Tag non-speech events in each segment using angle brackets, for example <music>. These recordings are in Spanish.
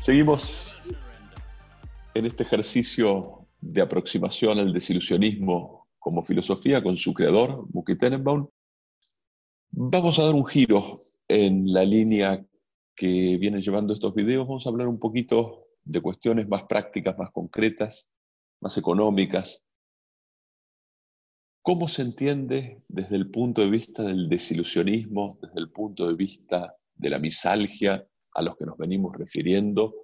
Seguimos en este ejercicio de aproximación al desilusionismo como filosofía con su creador, Buki Tenenbaum. Vamos a dar un giro en la línea que vienen llevando estos videos. Vamos a hablar un poquito de cuestiones más prácticas, más concretas, más económicas. ¿Cómo se entiende desde el punto de vista del desilusionismo, desde el punto de vista de la misalgia a los que nos venimos refiriendo?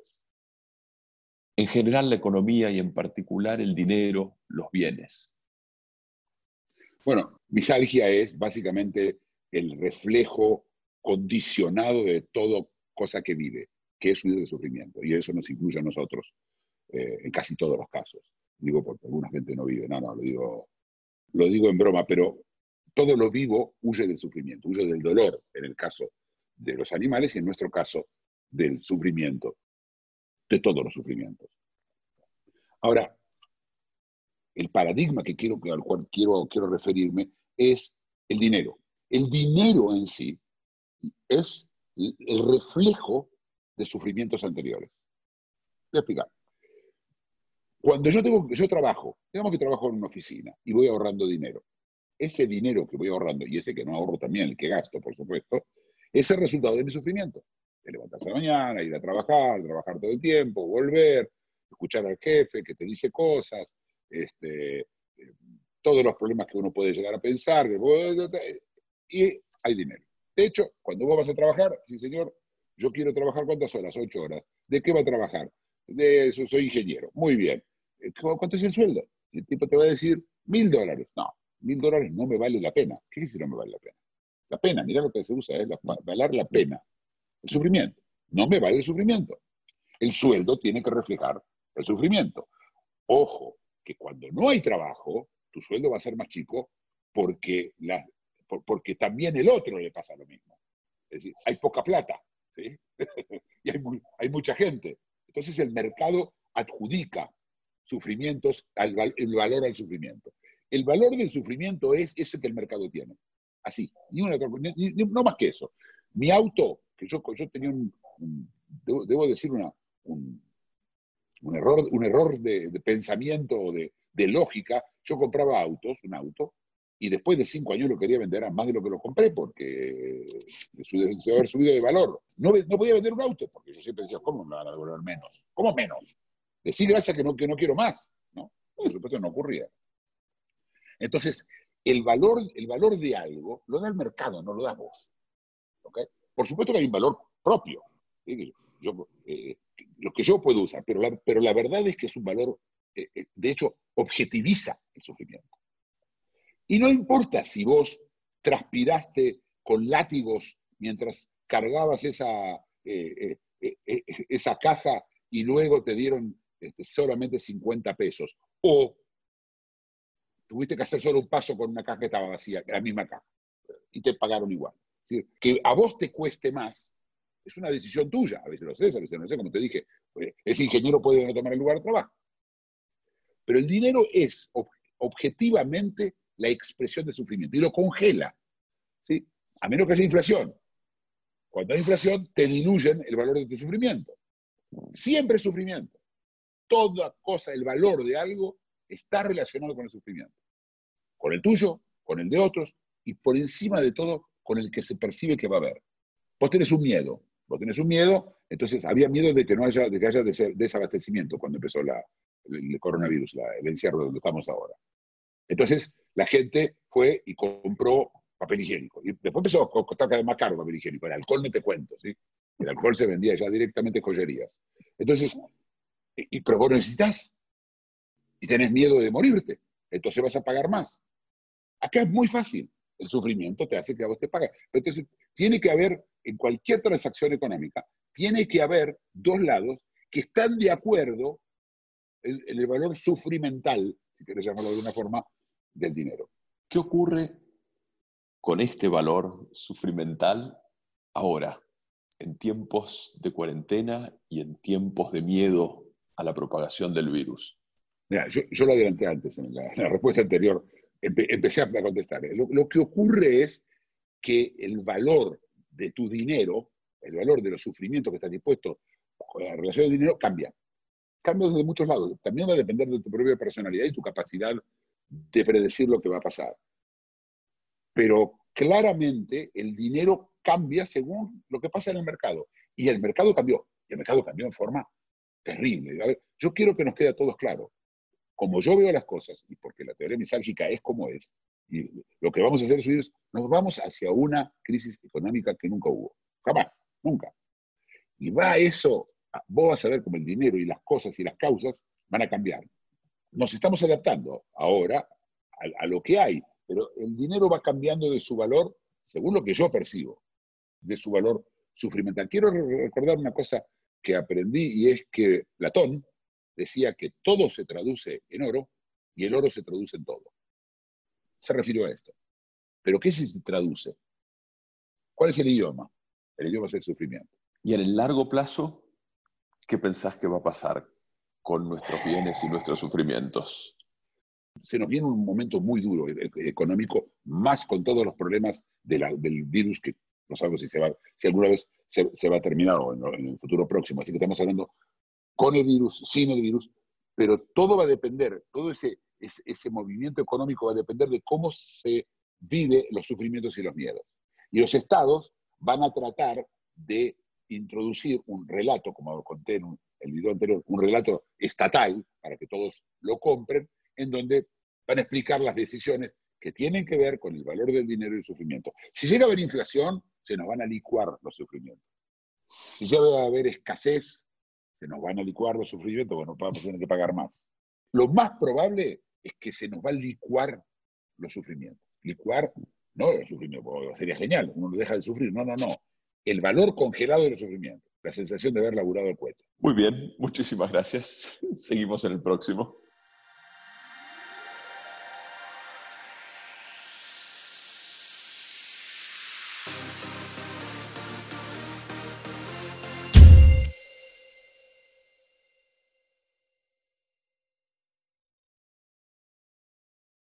En general la economía y en particular el dinero, los bienes. Bueno, misalgia es básicamente el reflejo condicionado de todo cosa que vive, que es de sufrimiento. Y eso nos incluye a nosotros eh, en casi todos los casos. Digo porque alguna gente no vive, no, no, lo digo, lo digo en broma, pero todo lo vivo huye del sufrimiento, huye del dolor, en el caso de los animales y en nuestro caso del sufrimiento, de todos los sufrimientos. Ahora, el paradigma que quiero, al cual quiero, quiero referirme es el dinero. El dinero en sí es el reflejo de sufrimientos anteriores. Voy a explicar. Cuando yo, tengo, yo trabajo, digamos que trabajo en una oficina y voy ahorrando dinero, ese dinero que voy ahorrando y ese que no ahorro también, el que gasto, por supuesto, es el resultado de mi sufrimiento. De levantarse a la mañana, ir a trabajar, trabajar todo el tiempo, volver, escuchar al jefe que te dice cosas, este, eh, todos los problemas que uno puede llegar a pensar, y hay dinero. De hecho, cuando vos vas a trabajar, sí señor, yo quiero trabajar cuántas horas, ocho horas. ¿De qué va a trabajar? De eso, soy ingeniero. Muy bien. Eh, ¿Cuánto es el sueldo? El tipo te va a decir mil dólares. No, mil dólares no me vale la pena. ¿Qué si no me vale la pena? La pena, mira lo que se usa, es la, valer la pena. El sufrimiento. No me vale el sufrimiento. El sueldo tiene que reflejar el sufrimiento. Ojo, que cuando no hay trabajo, tu sueldo va a ser más chico porque la, porque también el otro le pasa lo mismo. Es decir, hay poca plata <laughs> y hay, hay, mucha gente. Entonces el mercado adjudica sufrimientos, el valor al sufrimiento. El valor del sufrimiento es ese que el mercado tiene. Así, ni una, no más que eso. Mi auto, que yo, yo tenía un, debo, decir una, un, error, un error de, pensamiento, de, de lógica, yo compraba autos, un auto, y después de cinco años lo quería vender a más de lo que lo compré porque de haber subido de valor. No, no, podía vender un auto porque yo siempre decía, ¿cómo me van a devolver menos? ¿Cómo menos? Decir gracias que no, que no quiero más. No, por supuesto no ocurría. Entonces, el valor, el valor de algo lo da el mercado, no lo da vos. Por supuesto que hay un valor propio. Yo, eh, lo que yo puedo usar, pero la, pero la verdad es que es un valor, eh, eh, de hecho, objetiviza el sufrimiento. Y no importa si vos transpiraste con látigos mientras cargabas esa, eh, eh, eh, esa caja y luego te dieron este, solamente 50 pesos. O tuviste que hacer solo un paso con una caja que estaba vacía, la misma caja, y te pagaron igual. que a vos te cueste más es una decisión tuya. A veces lo sé, a veces no sé, como te dije, ese ingeniero puede no tomar el lugar de trabajo. Pero el dinero es objetivamente la expresión de sufrimiento y lo congela, ¿sí? A menos que haya inflación. Cuando hay inflación, te diluyen el valor de tu sufrimiento. Siempre es sufrimiento. Toda cosa, el valor de algo está relacionado con el sufrimiento. Con el tuyo, con el de otros y por encima de todo con el que se percibe que va a haber. Vos tenés un miedo, vos tenés un miedo, entonces había miedo de que no haya, de que haya desabastecimiento cuando empezó la, el, coronavirus, el encierro donde estamos ahora. Entonces, la gente fue y compró papel higiénico. Y después empezó a costar cada vez más caro papel higiénico. El alcohol no te cuento, ¿sí? El alcohol se vendía ya directamente en joyerías. Entonces, y, pero vos necesitas y tenés miedo de morirte. Entonces vas a pagar más. Acá es muy fácil. El sufrimiento te hace que a vos te pagues. Entonces, tiene que haber, en cualquier transacción económica, tiene que haber dos lados que están de acuerdo en el valor sufrimental, si quieres llamarlo de alguna forma, del dinero. ¿Qué ocurre con este valor sufrimental ahora? en tiempos de cuarentena y en tiempos de miedo a la propagación del virus? Mira, yo, lo adelanté antes, en la, respuesta anterior, empecé a contestar. Lo, que ocurre es que el valor de tu dinero, el valor de los sufrimientos que estás dispuesto con la relación del dinero, cambia. Cambia desde muchos lados. También va a depender de tu propia personalidad y tu capacidad de predecir lo que va a pasar. Pero claramente el dinero cambia según lo que pasa en el mercado. Y el mercado cambió. Y el mercado cambió en forma terrible. yo quiero que nos quede a todos claro. Como yo veo las cosas, y porque la teoría misálgica es como es, y lo que vamos a hacer es nos vamos hacia una crisis económica que nunca hubo. Jamás, nunca. Y va eso, vos vas a ver cómo el dinero y las cosas y las causas van a cambiar. Nos estamos adaptando ahora a lo que hay, pero el dinero va cambiando de su valor según lo que yo percibo de su valor sufrimental. Quiero recordar una cosa que aprendí y es que Platón decía que todo se traduce en oro y el oro se traduce en todo. Se refirió a esto. Pero ¿qué se traduce? ¿Cuál es el idioma? El idioma es el sufrimiento. Y en el largo plazo, ¿qué pensás que va a pasar con nuestros bienes y nuestros sufrimientos? Se nos viene un momento muy duro e-, e-, económico, más con todos los problemas del virus que no sabemos si, se va, si alguna vez se, va a terminar o en, el futuro próximo. Así que estamos hablando con el virus, sin el virus, pero todo va a depender, todo ese, ese, movimiento económico va a depender de cómo se vive los sufrimientos y los miedos. Y los estados van a tratar de introducir un relato, como conté en el video anterior, un relato estatal, para que todos lo compren, en donde van a explicar las decisiones que tienen que ver con el valor del dinero y el sufrimiento. Si llega a haber inflación, se nos van a licuar los sufrimientos. Si va a haber escasez, se nos van a licuar los sufrimientos, bueno, vamos a tener que pagar más. Lo más probable es que se nos va a licuar los sufrimientos. Licuar, no el sufrimiento, sería genial, uno no deja de sufrir, no, no, no. El valor congelado de los sufrimientos, la sensación de haber laburado el cuento. Muy bien, muchísimas gracias. <laughs> Seguimos en el próximo.